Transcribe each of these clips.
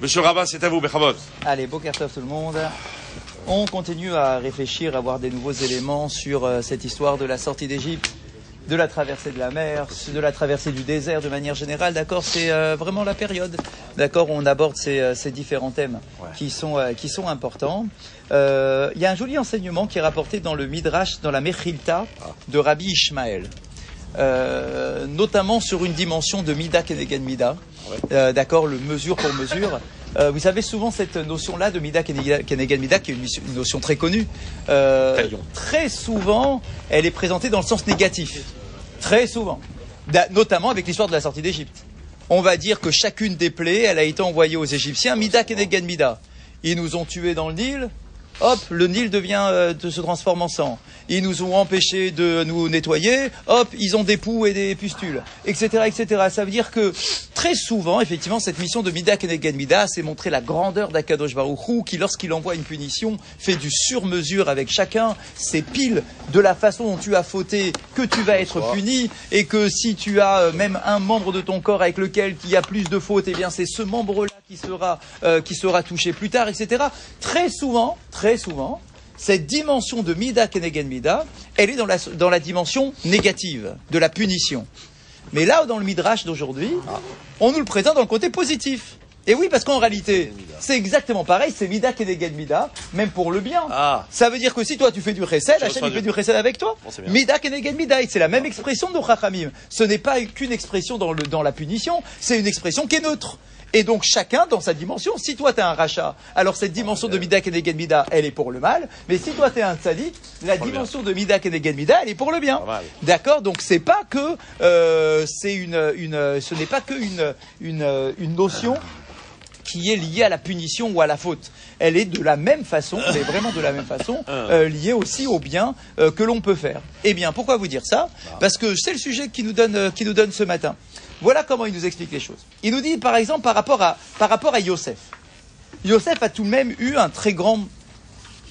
Monsieur Rabat, c'est à vous, Bechavot. Allez, Bokertov tout le monde. On continue à réfléchir, à voir des nouveaux éléments sur euh, cette histoire de la sortie d'Égypte, de la traversée de la mer, de la traversée du désert de manière générale. D'accord, c'est euh, vraiment la période. D'accord, on aborde ces, euh, ces différents thèmes qui sont euh, qui sont importants. Euh, Il y a un joli enseignement qui est rapporté dans le Midrash, dans la Mechilta de Rabbi Ishmael. Euh, notamment sur une dimension de Mida Kenegen Mida, Euh, d'accord, le mesure pour mesure. Euh, vous savez souvent cette notion-là de Mida Kenegen Mida, qui est une, notion très connue. euh, très souvent, elle est présentée dans le sens négatif. Très souvent. Notamment avec l'histoire de la sortie d'Égypte. On va dire que chacune des plaies, elle a été envoyée aux Égyptiens, Mida Kenegen Mida. Ils nous ont tués dans le Nil. Hop, le Nil devient, euh, se transforme en sang. Ils nous ont empêchés de nous nettoyer. Hop, ils ont des poux et des pustules, etc., etc. Ça veut dire que très souvent, effectivement, cette mission de Mida Kenegen Mida, c'est montrer la grandeur d'Akadosh Baruch Hu, qui, lorsqu'il envoie une punition, fait du sur-mesure avec chacun. C'est pile de la façon dont tu as fauté que tu vas être puni, et que si tu as euh, même un membre de ton corps avec lequel il y a plus de fautes, eh bien c'est ce membre-là qui sera euh, qui sera touché plus tard, etc. Très souvent, très souvent, cette dimension de Mida Kenegen Mida, elle est dans la, dans la dimension négative, de la punition. Mais là, dans le Midrash d'aujourd'hui, on nous le présente dans le côté positif. Et oui, parce qu'en réalité, c'est exactement pareil, c'est Mida Kenegen Mida, même pour le bien. Ah. Ça veut dire que si toi tu fais du chesed, Hachem il fait du- chesed avec toi. Bon. Mida Kenegen Mida, c'est la même expression de Chachamim. Ce n'est pas qu'une expression dans, le, dans la punition, c'est une expression qui est neutre. Et donc chacun dans sa dimension. Si toi tu as un rachat, alors cette dimension de Mida Kenegen Mida, elle est pour le mal. Mais si toi tu es un tzaddik, la dimension de Mida Kenegen Mida, elle est pour le bien. D'accord? Donc c'est pas que euh, c'est une, une ce n'est pas que une, une, une notion qui est liée à la punition ou à la faute. Elle est de la même façon, elle est vraiment de la même façon, euh, liée aussi au bien euh, que l'on peut faire. Eh bien, pourquoi vous dire ça? Parce que c'est le sujet qui nous donne, euh, qui nous donne ce matin. Voilà comment il nous explique les choses. Il nous dit, par exemple, par rapport à, Yosef. Yosef a tout de même eu un très grand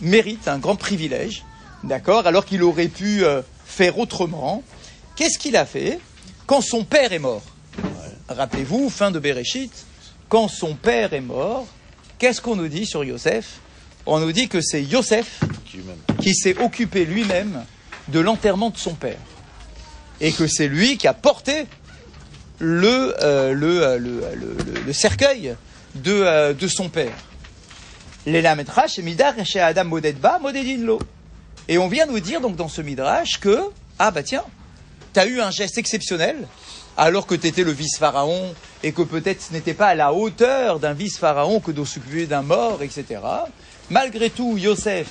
mérite, un grand privilège, d'accord, alors qu'il aurait pu euh, faire autrement. Qu'est-ce qu'il a fait? Quand son père est mort Rappelez-vous, fin de Bereshit, quand son père est mort, qu'est-ce qu'on nous dit sur Yosef? On nous dit que c'est Yosef qui s'est occupé lui-même de l'enterrement de son père. Et que c'est lui qui a porté le, euh, le, euh, le, le- le- cercueil de, euh, de son père. Et on vient nous dire donc dans ce midrash que, ah bah tiens, tu as eu un geste exceptionnel, alors que tu étais le vice-pharaon, et que peut-être ce n'était pas à la hauteur d'un vice-pharaon que de s'occuper d'un mort, etc. Malgré tout, Yosef,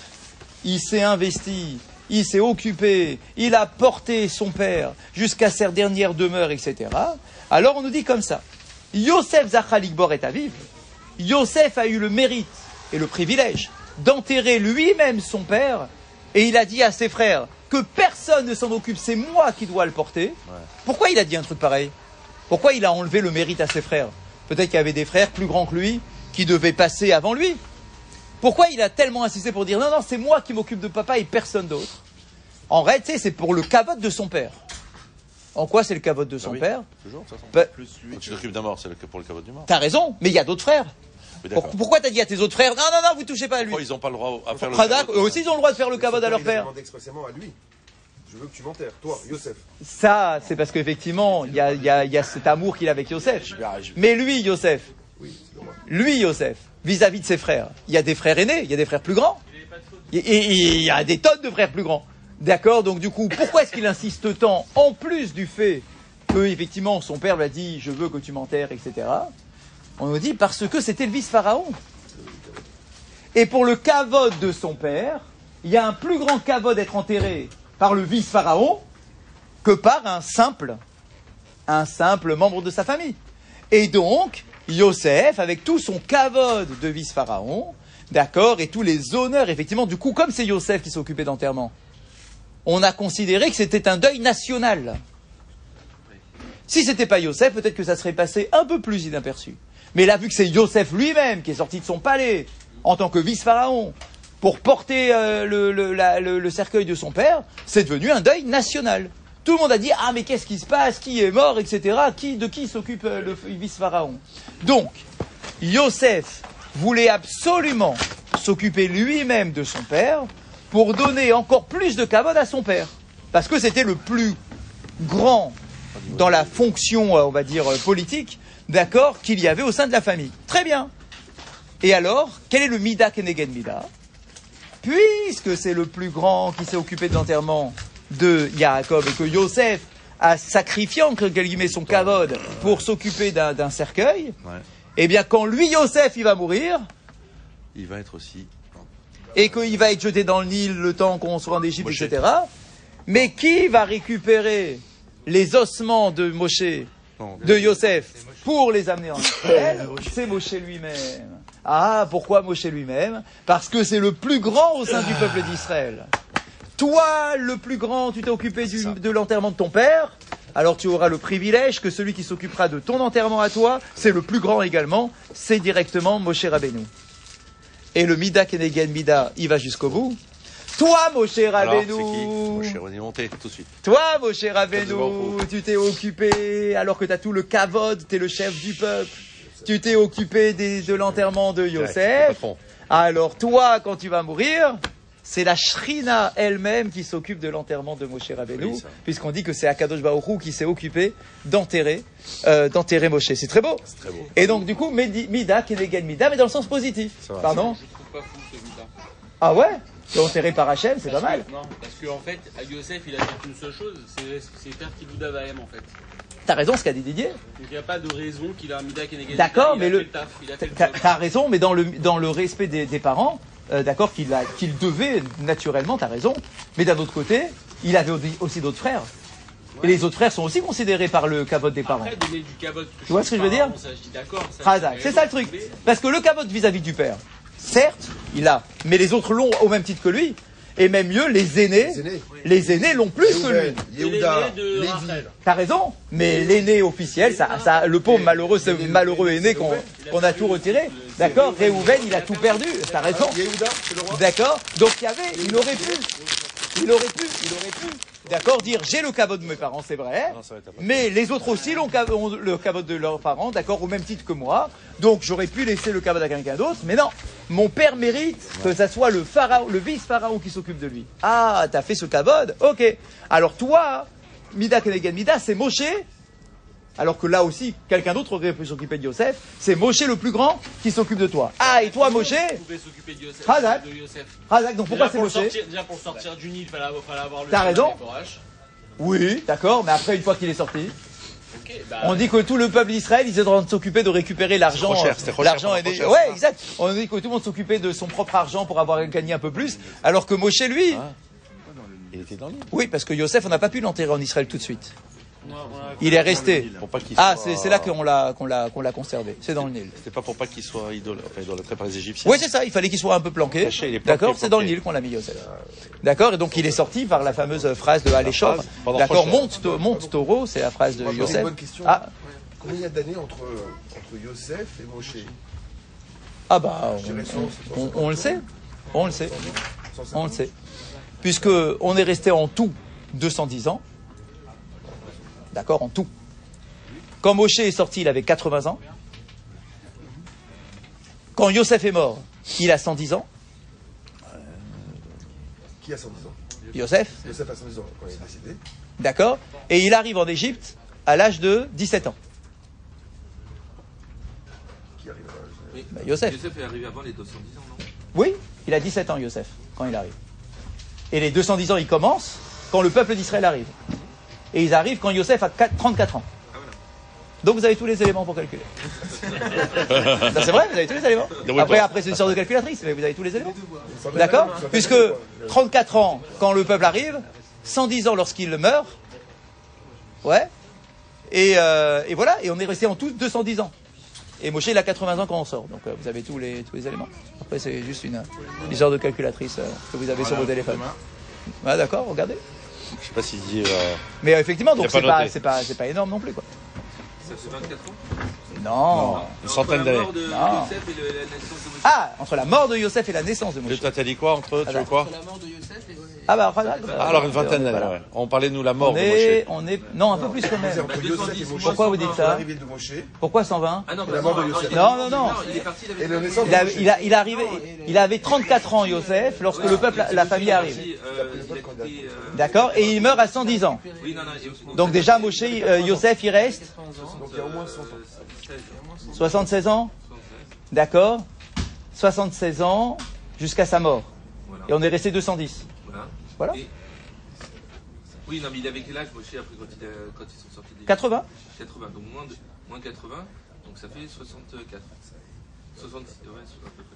il s'est investi, il s'est occupé, il a porté son père jusqu'à sa dernière demeure, etc. Alors on nous dit comme ça, Yosef Zachalikbor est à vivre, Yosef a eu le mérite et le privilège d'enterrer lui-même son père, et il a dit à ses frères que personne ne s'en occupe, c'est moi qui dois le porter. Pourquoi il a dit un truc pareil? Pourquoi il a enlevé le mérite à ses frères? Peut-être qu'il y avait des frères plus grands que lui qui devaient passer avant lui. Pourquoi il a tellement insisté pour dire non, non, c'est moi qui m'occupe de papa et personne d'autre? En réalité, c'est pour le cavote de son père. En quoi c'est le cavote de son Ah oui, père Toujours, de toute façon. Bah, Quand tu t'occupes d'un mort, c'est le- pour le caveau du mort. T'as raison, mais il y a d'autres frères. Pourquoi t'as dit à tes autres frères non, non, non, vous touchez pas à lui Pourquoi ils n'ont pas le droit à faire le eux aussi ils ont le droit de faire le cavote à leur père. demandé expressément à lui. Je veux que tu m'enterres, toi, Yosef. Ça, c'est parce qu'effectivement, il y a, il y a- il y a cet amour qu'il a avec Yosef. Mais lui, Yosef, lui, Yosef, vis-à-vis de ses frères, il y a des frères aînés, il y a des frères plus grands. Et il y a des tonnes de frères plus grands. D'accord Donc du coup, pourquoi est-ce qu'il insiste tant, en plus du fait que, effectivement, son père lui a dit « je veux que tu m'enterres », etc. On nous dit parce que c'était le vice-pharaon. Et pour le cavode de son père, il y a un plus grand cavode d'être enterré par le vice-pharaon que par un simple, un simple membre de sa famille. Et donc, Yosef, avec tout son cavode de vice-pharaon, d'accord, et tous les honneurs, effectivement, du coup, comme c'est Yosef qui s'occupait d'enterrement, on a considéré que c'était un deuil national. Si c'était pas Yosef, peut-être que ça serait passé un peu plus inaperçu. Mais là, vu que c'est Yosef lui-même qui est sorti de son palais en tant que vice-pharaon pour porter euh, le, cercueil de son père, c'est devenu un deuil national. Tout le monde a dit ah mais qu'est-ce qui se passe, qui est mort, etc. De qui s'occupe euh, le vice-pharaon? Donc Yosef voulait absolument s'occuper lui-même de son père pour donner encore plus de kavod à son père. Parce que c'était le plus grand dans la fonction, euh, on va dire, euh, politique, d'accord, qu'il y avait au sein de la famille. Très bien. Et alors, quel est le Mida Kenegen Mida? Puisque c'est le plus grand qui s'est occupé de l'enterrement de Yaakov et que Yosef a sacrifié en quelque guillemets son kavod pour s'occuper d'un d'un cercueil, Ouais. eh bien quand lui Yosef il va mourir Il va être aussi. Et qu'il va être jeté dans le Nil le temps qu'on soit en Égypte, Moshe. etc. Mais qui va récupérer les ossements de Moshe, de Yosef, pour les amener en Israël C'est Moshe lui-même. Ah, pourquoi Moshe lui-même Parce que c'est le plus grand au sein du peuple d'Israël. Toi, le plus grand, tu t'es occupé du- de l'enterrement de ton père, alors tu auras le privilège que celui qui s'occupera de ton enterrement à toi, c'est le plus grand également, c'est directement Moshe Rabbeinu. Et le Mida Kenegen Mida, il va jusqu'au bout. Toi, Moshe Rabbeinu, Mon cher, on est monté tout de suite. toi, Moshe Rabbeinu, Baruch tu t'es occupé, alors que tu as tout le kavod, tu es le chef du peuple, tu t'es occupé des- de l'enterrement de Yosef. Alors toi, quand tu vas mourir, c'est la Shrina elle-même qui s'occupe de l'enterrement de Moshe Rabbeinu, Oui, puisqu'on dit que c'est Akadosh Baruch Hu qui s'est occupé d'enterrer, euh, d'enterrer Moshe. C'est très beau. C'est très beau. Et donc du coup, Mida, Kenegen Mida, mais dans le sens positif. Pardon Je trouve pas fou celui-là. Ah ouais C'est enterré par Hachem, c'est pas mal. que- Non, parce qu'en fait, à Yosef, il a fait une seule chose, c'est c'est faire Kibouda Vahem en fait. T'as raison ce qu'a dit Didier. Donc il n'y a pas de raison qu'il a un Mida Kenegan. D'accord, mais le- taf, T'as raison, mais dans le, dans le respect des, des parents, euh, d'accord, qu'il a- qu'il devait naturellement, t'as raison. Mais d'un autre côté, il avait aussi- d'autres frères. Et les autres frères sont aussi considérés par le cavote des parents. Après, donner du cabot. Tu vois ce que je veux dire j'ai c'est ça le truc. Parce que le cavote vis-à-vis du père, certes, il a, mais les autres l'ont au même titre que lui. Et même mieux, les aînés, Les aînés. les aînés l'ont plus que lui. Yehuda, Lévi. T'as raison, mais l'aîné officiel, ça, ça, le pauvre malheureux, ce malheureux aîné qu'on qu'on a tout retiré. D'accord Réhouven, il a tout perdu. T'as raison. Roi. D'accord Donc il y avait, il aurait pu, il aurait pu, il aurait pu, d'accord, dire j'ai le caveau de mes parents, c'est vrai, après. mais les autres aussi l'ont ont le caveau de leurs parents, d'accord, au même titre que moi. Donc j'aurais pu laisser le caveau à quelqu'un d'autre, mais non, mon père mérite que ça soit le pharaon, le vice-pharaon qui s'occupe de lui. Ah, t'as fait ce cavode Ok. Alors toi, Mida Kenegan Mida, c'est Moshe. Alors que là aussi, quelqu'un d'autre aurait pu s'occuper de Yosef. C'est Moshe le plus grand qui s'occupe de toi. Ah, et toi, Moshe Vous pouvez s'occuper de Yosef. De Yosef. Razak, donc pourquoi c'est pour Moshe sortir- Déjà pour sortir du Nil, il fallait avoir, fallait avoir le T'as raison. Oui, d'accord, mais après, une fois qu'il est sorti, bah. on dit que tout le peuple d'Israël, ils étaient en train de s'occuper de récupérer l'argent. L'argent est trop des- cher, Ouais, exact. On dit que tout le monde s'occupait de son propre argent pour avoir gagné un peu plus, alors que Moshe, lui, Ah. Il était dans l'île. oui, parce que Yosef, on n'a pas pu l'enterrer en Israël tout de suite. A- a- Il est resté. Pour pas qu'il Ah, soit- c'est c'est là qu'on l'a qu'on l'a qu'on l'a conservé. C'est dans le Nil. C'était pas pour pas qu'il soit idol... enfin, idolâtré par les Égyptiens. Oui, c'est ça. Il fallait qu'il soit un peu planqué. Caché, il est planqué, D'accord, c'est dans le. Nil qu'on l'a mis Yosef. D'accord, et donc il est sorti par la fameuse phrase de pendant D'accord, monte, monte taureau, c'est la phrase de Moi, une Yosef. bonne question. Ah, Combien il y a d'années entre, entre Yosef et Moshe? Ah bah, on, on- on le sait, on le sait, 150 on le sait. Puisque on est resté en tout 210 ans. D'accord, en tout. Quand Moshe est sorti, il avait 80 ans. Quand Yosef est mort, il a 110 ans. Qui a 110 ans? Yosef, Yosef a 110 ans quand il est décédé. d'accord Et il arrive en Égypte à l'âge de 17 ans. Qui arrive à l'âge Bah, Yosef. Yosef est arrivé avant les 210 ans, non? Oui, il a 17 ans, Yosef, quand il arrive. Et les 210 ans, ils commencent quand le peuple d'Israël arrive. Et ils arrivent quand Yosef a 4 34 ans. Donc vous avez tous les éléments pour calculer. C'est vrai, vous avez tous les éléments. Après, après c'est une sorte de calculatrice, mais vous avez tous les éléments. D'accord Puisque la même, quoi. 34 ans quand le peuple arrive, 110 ans lorsqu'il meurt. Ouais. Et, euh, et voilà, et on est resté en tout 210 ans. Et Moshe, il a 80 ans quand on sort. Donc euh, vous avez tous les, tous les éléments. Après, c'est juste une, une sorte de calculatrice euh, que vous avez sur vos téléphones. Ouais, d'accord, regardez. Je sais pas s'il dit. euh, Mais euh, effectivement, donc c'est pas, c'est pas, c'est pas énorme non plus, quoi. Ça fait 24 ans Non. Une centaine d'années. Entre la mort de Non. Yosef et le- la naissance de Moshe. Ah, entre la mort de Yosef et la naissance de Moshe. toi, t'as dit quoi entre eux Tu veux Alors. quoi Entre la mort de Yosef et, Ah bah, Ah, alors une vingtaine d'années, voilà. ouais. On parlait de nous la mort On de est, Moshe. on est, non, un peu plus quand C'est même. entre Yosef et Moshe. Pourquoi vous dites ça L'arrivée de Moshe. Pourquoi 120 Ah non, La mort de Yosef. Non, non, non. Il est parti, il avait Et il, a, il, a, il, est arrivé, il avait 34 ans, Yosef, lorsque le peuple, la famille arrive. Euh, euh, D'accord Et il meurt à 110 ans. Donc déjà, Moshe, euh, Yosef, il reste Donc il y a au moins 100 ans. euh, 16, 76 ans 76. D'accord 76 ans jusqu'à sa mort. Et on est resté 210. Voilà. Et- Oui, non, mais il avait quel âge, Moshe, après, quand, il a- quand ils sont sortis des 80 80, donc moins, de, moins 80, donc ça fait 64. 66, ouais, à peu près.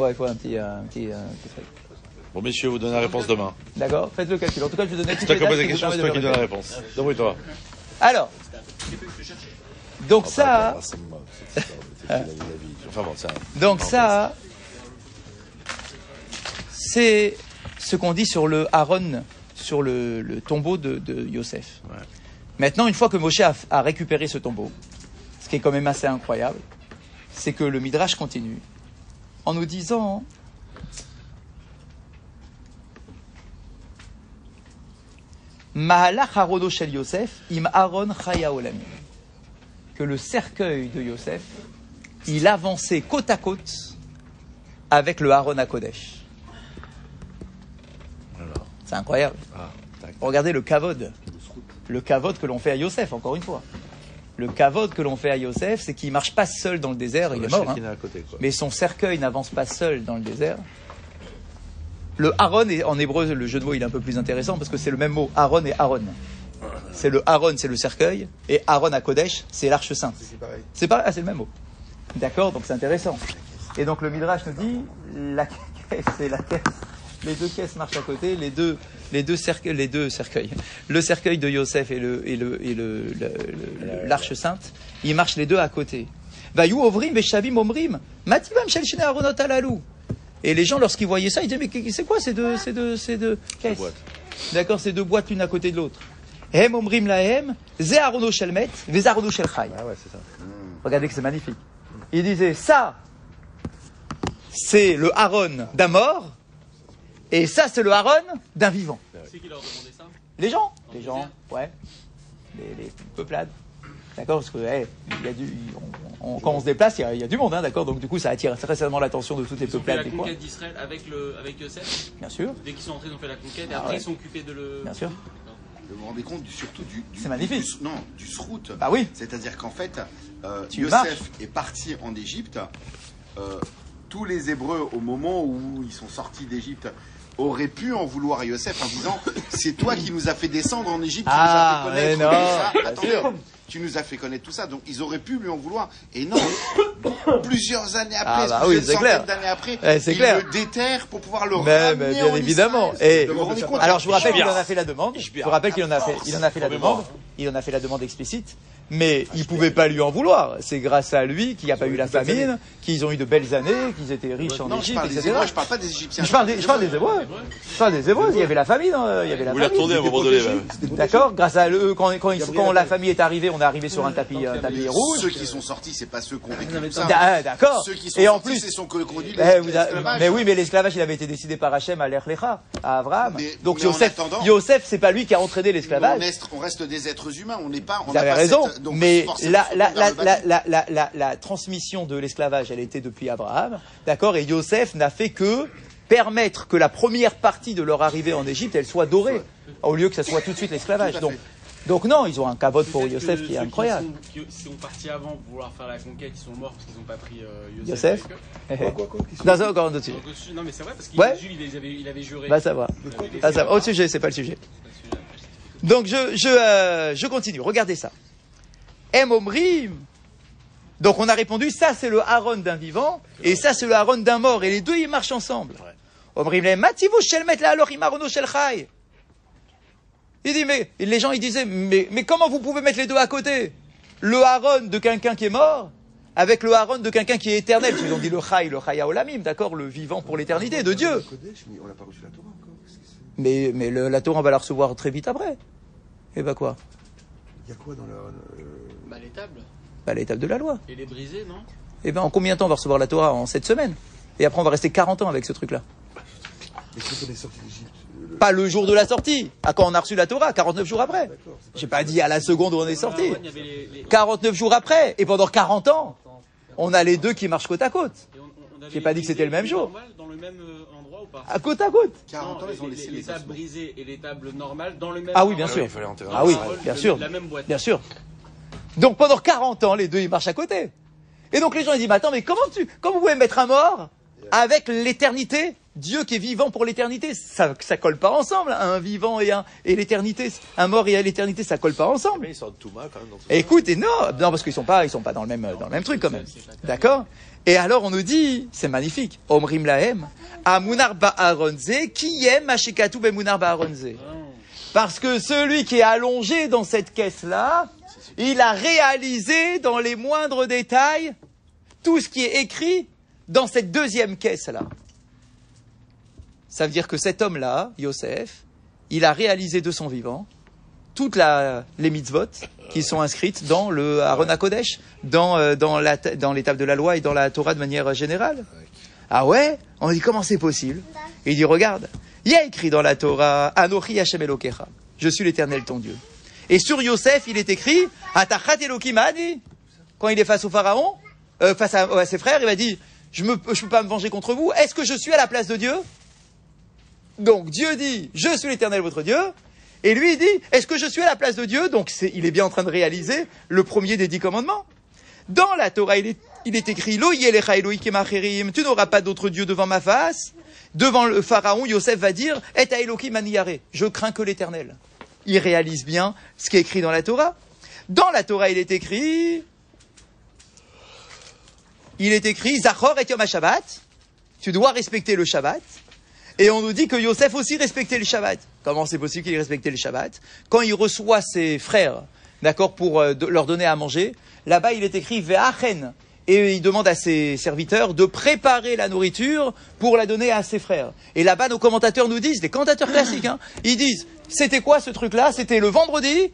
Ouais, il faut un petit, euh, un petit, euh, petit truc. Bon, messieurs, vous donnez la réponse demain. D'accord Faites le calcul. En tout cas, je vais donner C'est toutes toi les dates posé la qui vous question, c'est toi qui le donne la réponse. Débrouille-toi. Alors, donc ça, Ah, ça me moque, cette histoire de- c'est qu'il avait la vie. Enfin bon, c'est un- donc ça, c'est ce qu'on dit sur le Aaron, sur le, le tombeau de, de Yosef. Ouais. Maintenant, une fois que Moshe a, a récupéré ce tombeau, ce qui est quand même assez incroyable, c'est que le Midrash continue en nous disant Mahalach harodo shel Yosef im Aaron chaya. Que le cercueil de Yosef, il avançait côte à côte avec le Aaron à Kodesh. C'est incroyable. ah. Regardez le kavod. Le kavod que l'on fait à Yosef, encore une fois. Le kavod que l'on fait à Yosef, c'est qu'il marche pas seul dans le désert, il est mort. hein. À côté, quoi. Mais son cercueil n'avance pas seul dans le désert. Le Aaron, est- en hébreu, le jeu de mots, il est un peu plus intéressant parce que c'est le même mot, Aaron et Aaron. C'est le Aaron, c'est le cercueil, et Aaron à Kodesh, c'est l'arche sainte. C'est pareil. C'est ah, c'est le même mot. D'accord, donc c'est intéressant. Et donc le Midrash nous dit, la caisse et la caisse, les deux caisses marchent à côté, les deux, les deux cercueils, les deux cercueils, le cercueil de Yosef et le, et le, et le, l'arche sainte, ils marchent les deux à côté. Ovrim omrim, alalou. Et les gens, lorsqu'ils voyaient ça, ils disaient, mais c'est quoi ces deux, ces deux, ces deux caisses? Boîtes. D'accord, ces deux boîtes l'une à côté de l'autre. Hem omrim lahem, ze arono shel met, ve arono. Ah ouais, c'est ça. Regardez que c'est magnifique. Il disait ça, c'est le Aaron d'un mort, et ça, c'est le Aaron d'un vivant. C'est qui leur demandait ça Les gens, les le gens, désert ouais, les, les peuplades. D'accord, parce que il y a du, on- on- quand on se déplace, il y a, il y a du monde, hein, d'accord. Donc du coup, ça attire très certainement l'attention de toutes les Ils ont fait la peuplades conquête d'Israël avec, le, avec Yosef. Bien sûr, Dès qu'ils sont entrés, ils ont fait la conquête. Et Ah après, ouais. ils sont occupés de le. bien sûr. Vous vous rendez compte du, surtout du, du- C'est magnifique. du- non, du srout. Bah oui. C'est-à-dire qu'en fait, euh, Yosef marches. est parti en Égypte. Euh, tous les Hébreux, au moment où ils sont sortis d'Égypte, auraient pu en vouloir à Yosef en disant C'est toi qui nous as fait descendre en Égypte, Ah, nous a fait mais connaître non, tout ça. Attendez, tu nous as fait connaître tout ça. Donc ils auraient pu lui en vouloir. Et non, plusieurs années Ah, après, bah plusieurs oui, centaines clair. d'années après, Eh, c'est ils clair. le déterrent pour pouvoir le Mais, ramener mais bien en évidemment. Et alors je vous rappelle qu'il en a fait la demande. Je Ishbiar. vous rappelle qu'il en a fait, il en a fait la demande. Il en a fait la demande explicite. Mais il pouvait pas lui en vouloir. C'est grâce à lui qu'il n'y a pas eu la famine, qu'ils ont eu de belles années, qu'ils étaient riches en Non, je Égypte, parle des etc. Hébreux, je parle pas des Égyptiens. Je parle des, je parle des Hébreux. Je parle des Hébreux. Il y avait la famine. hein, Il y avait la Vous la tournez à un moment donné. D'accord. Grâce à eux, quand, quand, ils- quand la famille est arrivée, on est arrivé sur un tapis, un tapis rouge. Ceux qui sont sortis, c'est pas ceux qui ont ça. Ah, D'accord. Ceux qui sont Et en sortis, plus, c'est ont connu eh, mais oui, mais l'esclavage, il avait été décidé par Hachem à l'Erlecha, à Abraham. Donc Yosef, Yosef, c'est pas lui qui a entraîné l'esclavage. on reste des êtres humains, on n'est pas. Vous avez raison, donc mais la, faut la, vers la, le bas. la, la, la, la, la transmission de l'esclavage, elle était depuis Abraham, d'accord, et Yosef n'a fait que permettre que la première partie de leur arrivée en Égypte, elle soit dorée, au lieu que ça soit tout de suite l'esclavage. Donc, donc non, ils ont un cabot pour Yosef qui est ceux incroyable. Qui sont, qui sont partis avant pour vouloir faire la conquête, ils sont morts parce qu'ils n'ont pas pris euh, Yosef. Yosef avec eux. Quoi, quoi, que- Non, encore au-dessus- non, mais c'est vrai parce qu'il Ouais. il avait, il avait juré. Va savoir. Va savoir. Au sujet, c'est pas le sujet. Donc je, je, euh, je continue. Regardez ça. Em omrim. Donc on a répondu, ça c'est le Aaron d'un vivant, et ça c'est le Aaron d'un mort, et les deux ils marchent ensemble. Omrim le mativu shelmet la alors imarono shel chai. Il dit, mais les gens ils disaient, mais, mais comment vous pouvez mettre les deux à côté? Le Aaron de quelqu'un qui est mort avec le Aaron de quelqu'un qui est éternel. Ils ont dit le chai, le chai olamim, d'accord, le vivant pour l'éternité de Dieu. Mais on n'a pas reçu la Torah encore. Qu'est-ce que c'est Mais, mais le- la Torah on va la recevoir très vite après. Et bah quoi? Il y a quoi dans la. euh, Bah, les tables. Bah l'étape de la loi. Et les briser, non? Eh bien, en combien de temps on va recevoir la Torah En 7 semaines? Et après, on va rester 40 ans avec ce truc-là. Mais quand on est sorti d'Égypte, le- Pas le jour de la sortie, à quand on a reçu la Torah, 49 jours après. J'ai pas dit à la seconde où on est sorti. Il y avait les- les- 49 jours après, et pendant 40 ans, on a les deux qui marchent côte à côte. J'ai pas dit que c'était le même les jour. Dans le même euh, endroit ou pas À côte à côte. 40 ans, Non, ils ont les- laissé les, les tables brisées et les tables normales dans le même Ah oui, bien sûr. il fallait enterrer. Ah oui, Dans bien sûr. La même boîte. Bien sûr. Donc pendant 40 ans, les deux, ils marchent à côté. Et donc les gens, ils disent, mais attends, mais comment tu, comment vous pouvez mettre un mort avec l'éternité? Dieu qui est vivant pour l'éternité, ça, ça colle pas ensemble, un vivant et un, et l'éternité, un mort et l'éternité, ça colle pas ensemble. Mais ils sortent tout mal quand même dans tout ça. Écoute, et non, non, parce qu'ils sont pas, ils sont pas dans le même, dans le même truc quand même. D'accord? Et alors on nous dit, c'est magnifique, Omrim Lahem, Amunar Ba'aronze, qui aime Ashikatu Bemunar Ba'aronze. Parce que celui qui est allongé dans cette caisse-là, il a réalisé dans les moindres détails tout ce qui est écrit dans cette deuxième caisse-là. Ça veut dire que cet homme-là, Yosef, il a réalisé de son vivant toutes les mitzvot qui sont inscrites dans le Aaron HaKodesh, dans, euh, dans, la, dans l'étape de la loi et dans la Torah de manière générale. Ah ouais? On dit comment c'est possible? Il dit regarde, il y a écrit dans la Torah Anochi Hashem Elokecha, je suis l'Éternel ton Dieu. Et sur Yosef, il est écrit Atachat Elohim. Quand il est face au pharaon, euh, face à, à ses frères, il va dire je ne peux pas me venger contre vous. Est-ce que je suis à la place de Dieu? Donc Dieu dit je suis l'Éternel votre Dieu. Et lui, il dit, est-ce que je suis à la place de Dieu? Donc, il est bien en train de réaliser le premier des dix commandements. Dans la Torah, il est, il est écrit, Lo tu n'auras pas d'autre Dieu devant ma face. Devant le pharaon, Yosef va dire, et aniyare, je crains que l'éternel. Il réalise bien ce qui est écrit dans la Torah. Dans la Torah, il est écrit, il est écrit, Zachor et Yom HaShabbat, tu dois respecter le Shabbat. Et on nous dit que Yosef aussi respectait le Shabbat. Comment c'est possible qu'il respectait le Shabbat Quand il reçoit ses frères, d'accord, pour euh, leur donner à manger, là-bas il est écrit Ve'achen. Et il demande à ses serviteurs de préparer la nourriture pour la donner à ses frères. Et là-bas, nos commentateurs nous disent, les commentateurs classiques, hein, ils disent, c'était quoi ce truc-là? C'était le vendredi,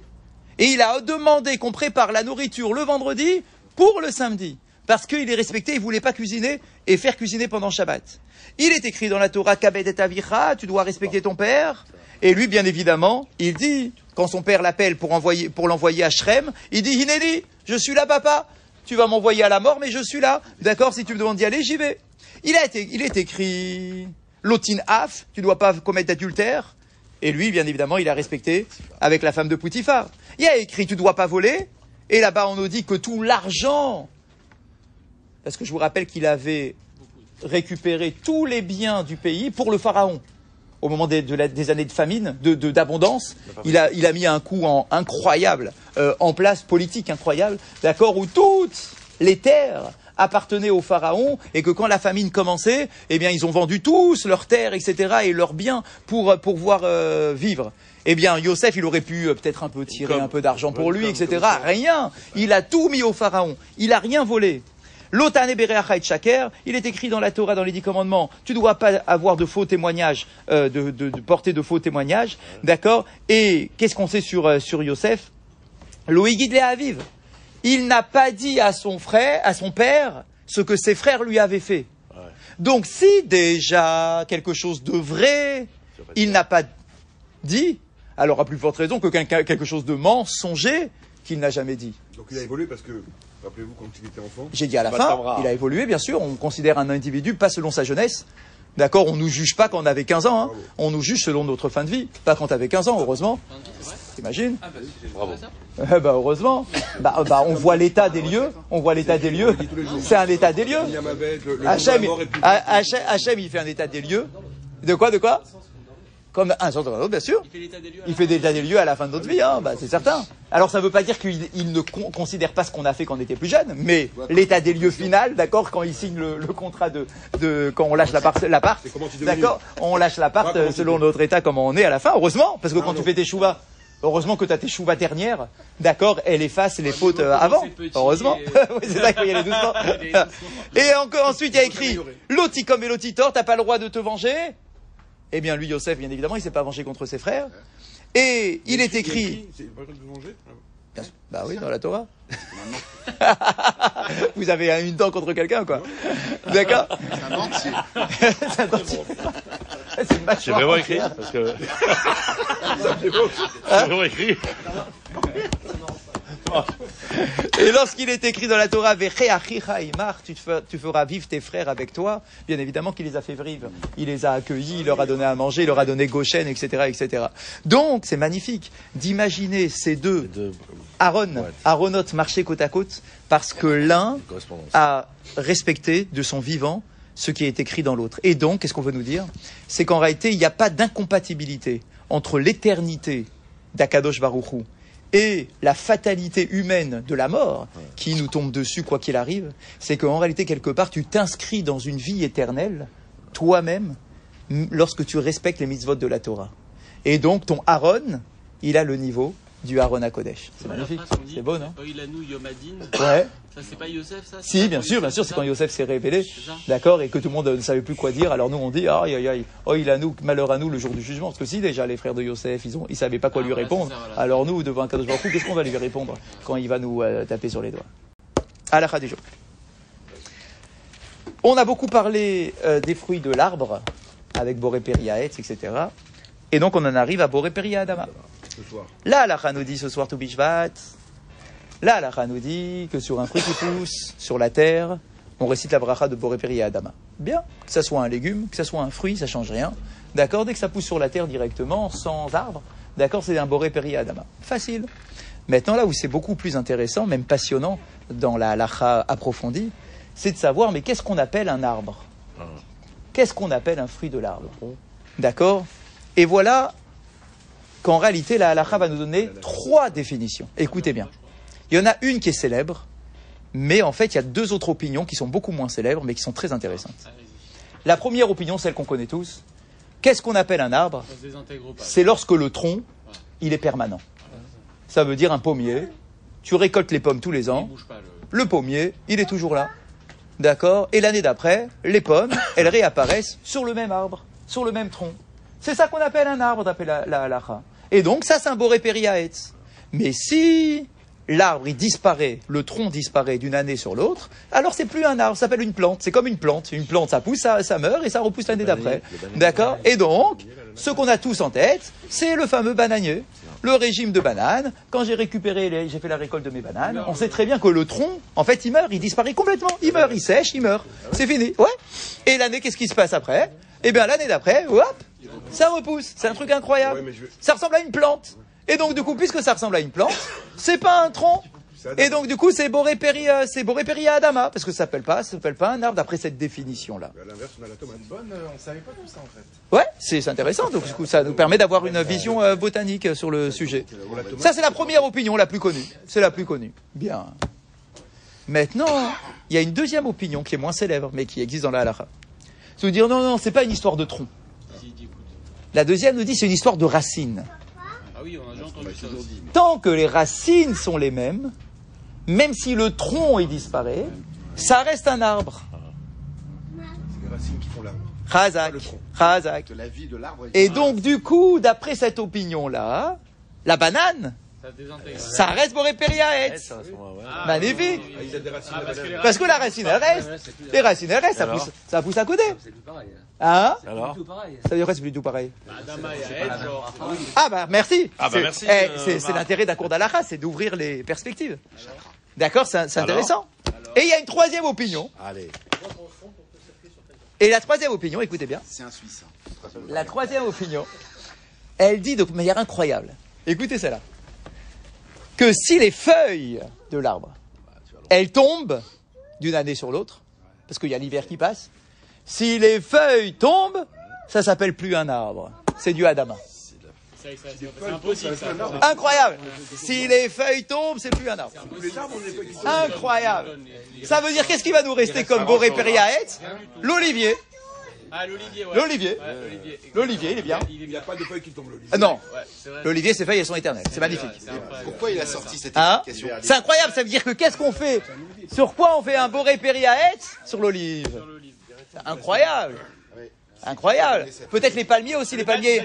et il a demandé qu'on prépare la nourriture le vendredi pour le samedi. Parce qu'il est respecté, il voulait pas cuisiner et faire cuisiner pendant Shabbat. Il est écrit dans la Torah, Kabed et Avicha, tu dois respecter ton père. Et lui, bien évidemment, il dit, quand son père l'appelle pour envoyer, pour l'envoyer à Shrem, il dit, Hineli, je suis là, papa. Tu vas m'envoyer à la mort, mais je suis là. D'accord? Si tu me demandes d'y aller, j'y vais. Il a été, il est écrit, Lotin Af, tu dois pas commettre d'adultère. Et lui, bien évidemment, il a respecté avec la femme de Poutifar. Il a écrit, tu dois pas voler. Et là-bas, on nous dit que tout l'argent, parce que je vous rappelle qu'il avait récupéré tous les biens du pays pour le pharaon. Au moment des, de la- des années de famine, de- de- d'abondance, il, a, il a mis un coup en, incroyable euh, en place, politique incroyable, d'accord, où toutes les terres appartenaient au pharaon et que quand la famine commençait, eh bien, ils ont vendu tous leurs terres, etc., et leurs biens pour, pour pouvoir euh, vivre. Eh bien, Yosef, il aurait pu euh, peut-être un peu tirer Comme- un peu d'argent pour lui, etc. Rien. Il a tout mis au pharaon. Il a rien volé. L'otane bereachait shaker, il est écrit dans la Torah, dans les dix commandements, tu dois pas avoir de faux témoignages, euh, de, de- de porter de faux témoignages, d'accord? Et qu'est-ce qu'on sait sur, euh, sur Yosef? Loïgid le Aviv. Il n'a pas dit à son frère, à son père, ce que ses frères lui avaient fait. Donc si déjà quelque chose de vrai, il n'a pas dit, alors à plus forte raison que quelque chose de mensonger qu'il n'a jamais dit. Donc il a évolué parce que, rappelez-vous, quand il était enfant, J'ai dit à la Bah, fin, il a évolué, bien sûr. On considère un individu pas selon sa jeunesse. D'accord On nous juge pas quand on avait 15 ans. hein. On nous juge selon notre fin de vie. Pas quand tu avais 15 ans, heureusement. T'imagines Ah bah c'est Bravo. Eh ben, Heureusement. Bah, bah, on voit l'état des lieux. On voit l'état des lieux. C'est un état des lieux. Hachem, il fait un état des lieux. De quoi, de quoi? Comme un de l'autre, bien sûr. Il fait l'état des lieux. Il la fait des lieux à la fin de notre vie, hein, bah, c'est certain. Alors ça ne veut pas dire qu'il il ne con- considère pas ce qu'on a fait quand on était plus jeune, mais l'état des lieux final, d'accord, quand il signe le, le contrat de, de quand on lâche l'appart, l'appart, C'est comment tu deviens. d'accord, on lâche l'appart euh, selon notre état, comment on est à la fin, heureusement, parce que Non, quand tu fais tes chouvas, heureusement que tu as tes chouvas dernières, d'accord, elle efface les fautes euh, avant, heureusement. et- Oui, c'est ça qu'il y y aller doucement. Et encore ensuite, il y a écrit Loti comme et Loti tort, t'as pas le droit de te venger. Eh bien, lui, Yosef, bien évidemment, il s'est pas vengé contre ses frères. Et il est écrit. Bien sûr. Bah oui, dans la Torah. Vous avez une dent contre quelqu'un, quoi. D'accord C'est un dentier. C'est un dentier. c'est une vraiment écrit parce que. J'ai vraiment écrit. Et lorsqu'il est écrit dans la Torah, tu, tu feras vivre tes frères avec toi, bien évidemment qu'il les a fait vivre. Il les a accueillis, il leur a donné à manger, il leur a donné Goshen, etc., etc. Donc, c'est magnifique d'imaginer ces deux De Aaron, Ouais. Aaronot marcher côte à côte, parce que l'un a respecté de son vivant ce qui est écrit dans l'autre. Et donc, qu'est-ce qu'on veut nous dire? C'est qu'en réalité, il n'y a pas d'incompatibilité entre l'éternité d'Akadosh Baruchou et la fatalité humaine de la mort qui nous tombe dessus quoi qu'il arrive. C'est qu'en réalité, quelque part, tu t'inscris dans une vie éternelle, toi-même, lorsque tu respectes les mitzvot de la Torah. Et donc, ton Aaron, il a le niveau du Aaron à Kodesh. C'est magnifique. C'est beau, non Ouais. ça c'est pas Yosef ça Si, bien sûr, bien sûr, c'est quand Yosef s'est révélé, d'accord, et que tout le monde ne savait plus quoi dire. Alors nous, on dit, aïe, aïe, aïe, oh, il a nous, malheur à nous le jour du jugement. Parce que si déjà les frères de Yosef, ils ont, ils savaient pas quoi Ah, lui voilà, répondre. c'est ça, voilà. Alors nous, devant un Baruch Hu, qu'est-ce qu'on va lui répondre quand il va nous euh, taper sur les doigts? À la du jour. On a beaucoup parlé euh, des fruits de l'arbre avec Boré Periaetz, etc. Et donc on en arrive à Boré Adama. Ce soir. Nous dit ce soir tout Bishvat. Là, la nous dit que sur un fruit qui pousse sur la terre, on récite la bracha de Boré et Adama. Bien, que ça soit un légume, que ça soit un fruit, ça change rien. D'accord Dès que ça pousse sur la terre directement, sans arbre, d'accord, c'est un Boré et Adama. Facile. Maintenant, là où c'est beaucoup plus intéressant, même passionnant, dans la halacha approfondie, c'est de savoir, mais qu'est-ce qu'on appelle un arbre? Qu'est-ce qu'on appelle un fruit de l'arbre? D'accord? Et voilà qu'en réalité, la halakha va nous donner trois définitions. Écoutez bien. Il y en a une qui est célèbre, mais en fait, il y a deux autres opinions qui sont beaucoup moins célèbres, mais qui sont très intéressantes. La première opinion, celle qu'on connaît tous, qu'est-ce qu'on appelle un arbre. C'est lorsque le tronc, il est permanent. Ça veut dire un pommier, tu récoltes les pommes tous les ans, le. pommier, il est toujours là. D'accord? Et l'année d'après, les pommes, elles réapparaissent sur le même arbre, sur le même tronc. C'est ça qu'on appelle un arbre, d'après la, la halakha. Et donc, ça, c'est un boré périaetz. Mais si l'arbre, il disparaît, le tronc disparaît d'une année sur l'autre, alors c'est plus un arbre, ça s'appelle une plante. C'est comme une plante. Une plante, ça pousse, ça, ça meurt et ça repousse l'année d'après. D'accord Et donc, ce qu'on a tous en tête, c'est le fameux bananier. Le régime de bananes. Quand j'ai récupéré, les- j'ai fait la récolte de mes bananes, on sait très bien que le tronc, en fait, il meurt, il disparaît complètement. Il meurt, il sèche, il meurt. C'est fini. Ouais. Et l'année, qu'est-ce qui se passe après? Eh bien, l'année d'après, hop, ça repousse. C'est un truc incroyable. Ouais, je Ça ressemble à une plante. Et donc, du coup, puisque ça ressemble à une plante, c'est pas un tronc. Et donc, du coup, c'est Boré Peri, euh, c'est Peri Adama, parce que ça s'appelle pas, ça s'appelle pas un arbre d'après cette définition-là. À l'inverse, on a la tomate. Bonne, euh, on savait pas tout ça en fait. Ouais, c'est intéressant. Donc, du coup, ça nous permet d'avoir une vision euh, botanique sur le sujet. Ça, c'est la première opinion, la plus connue. C'est la plus connue. Bien. Maintenant, il y a une deuxième opinion qui est moins célèbre, mais qui existe dans la halakha. C'est de dire non, non, c'est pas une histoire de tronc. La deuxième nous dit c'est une histoire de racines. Ah oui, on a déjà entendu ça aussi. Tant que les racines sont les mêmes, même si le tronc est disparaît, ça reste un arbre. C'est les racines qui font l'arbre. Chazak, chazak. Que la vie de l'arbre est Et donc, du coup, d'après cette opinion-là, la banane, Ça reste Boré Periaetz. Ça, à ce moment-là, ouais. Ah, Magnifique. Ah, Ah, parce que la racine, elle reste. Les racines, elles restent. Ça pousse, ça pousse à côté. Hein Alors. Ça veut dire quoi, c'est plus du tout pareil Ah bah merci. Ah bah C'est- merci, eh, euh, c'est c'est Marc. l'intérêt d'un cours d'Alaha, c'est d'ouvrir les perspectives. D'accord, c'est c'est Alors intéressant. Et il y a une troisième opinion. Allez. Et la troisième opinion, écoutez bien. C'est un Suisse. hein. La troisième opinion, elle dit de manière incroyable. Écoutez celle-là. Que si les feuilles de l'arbre, elles tombent d'une année sur l'autre, parce qu'il y a l'hiver qui passe, si les feuilles tombent, ça s'appelle plus un arbre. C'est du Adama. C'est impossible ça. Incroyable. Si les feuilles tombent, c'est plus un arbre. Incroyable. Ça veut dire qu'est-ce qui va nous rester comme Boré Periaet L'olivier. Ah, l'olivier, ouais. L'olivier. Ouais, l'olivier. L'olivier, il est bien. Il n'y a pas de feuilles qui tombent lit. Ah non, Ouais, l'olivier, ses feuilles, elles sont éternelles. C'est magnifique. C'est incroyable. Pourquoi il a sorti cette Hein? explication? C'est incroyable, ça veut dire que qu'est-ce qu'on fait? Sur quoi on fait un Boré Periaet Sur l'olive. Incroyable. Incroyable. Peut-être les palmiers aussi, les palmiers.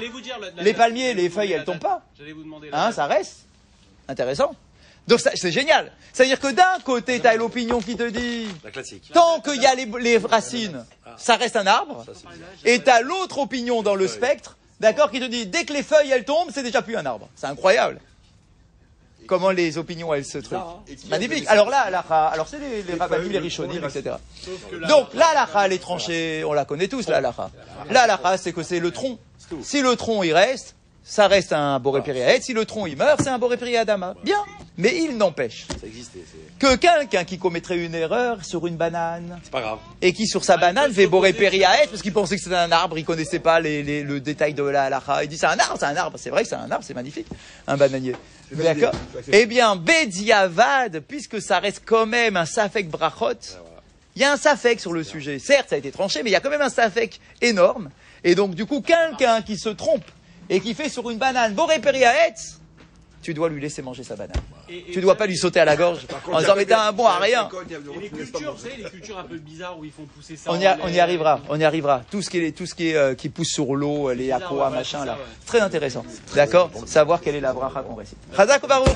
Les palmiers, les feuilles, elles tombent pas. Hein, ça reste. Intéressant. Donc c'est génial. C'est-à-dire que d'un côté, tu as l'opinion qui te dit, La classique. tant qu'il y a les, les racines, ça reste un arbre. Ça, Et tu as l'autre opinion dans le spectre, d'accord, qui te dit, dès que les feuilles, elles tombent, c'est déjà plus un arbre. C'est incroyable. Comment les opinions, elles se trouvent. Magnifique. Alors là, l'alakha, alors c'est les, les rabbinim, les rishonim, etc. Donc là, est tranchée, on la connaît tous, la halakha. La halakha, c'est que c'est le tronc. Si le tronc, il reste, ça reste un boré périaète. Si le tronc, il meurt, c'est un boré périadama. Bien. Mais il n'empêche Ça existait. C'est que quelqu'un qui commettrait une erreur sur une banane, c'est pas grave. et qui sur sa banane fait boré périaète parce qu'il pensait que c'était un arbre, il connaissait pas les, les- le détail de la halakha. Il dit c'est un arbre, c'est un arbre. C'est vrai que c'est un arbre, c'est magnifique, un bananier. D'accord Eh bien, Bediavad, puisque ça reste quand même un safek brachot, il y a un safek sur le sujet. Certes, ça a été tranché, mais il y a quand même un safek énorme. Et donc, du coup, quelqu'un qui se trompe et qui fait sur une banane boré périaète, tu dois lui laisser manger sa banane. Et, et- Tu dois pas lui sauter à la gorge en disant mais t'es un bon à rien. et les cultures, vous savez, les cultures un peu bizarres où ils font pousser ça. On y, a- en on y l'air. arrivera, on y arrivera. Tout ce qui est, tout ce qui est, euh, qui pousse sur l'eau, les aqua, ouais, machin là. ouais. Très intéressant. D'accord Savoir quelle est la bracha qu'on récite. Chazak ou Baruch.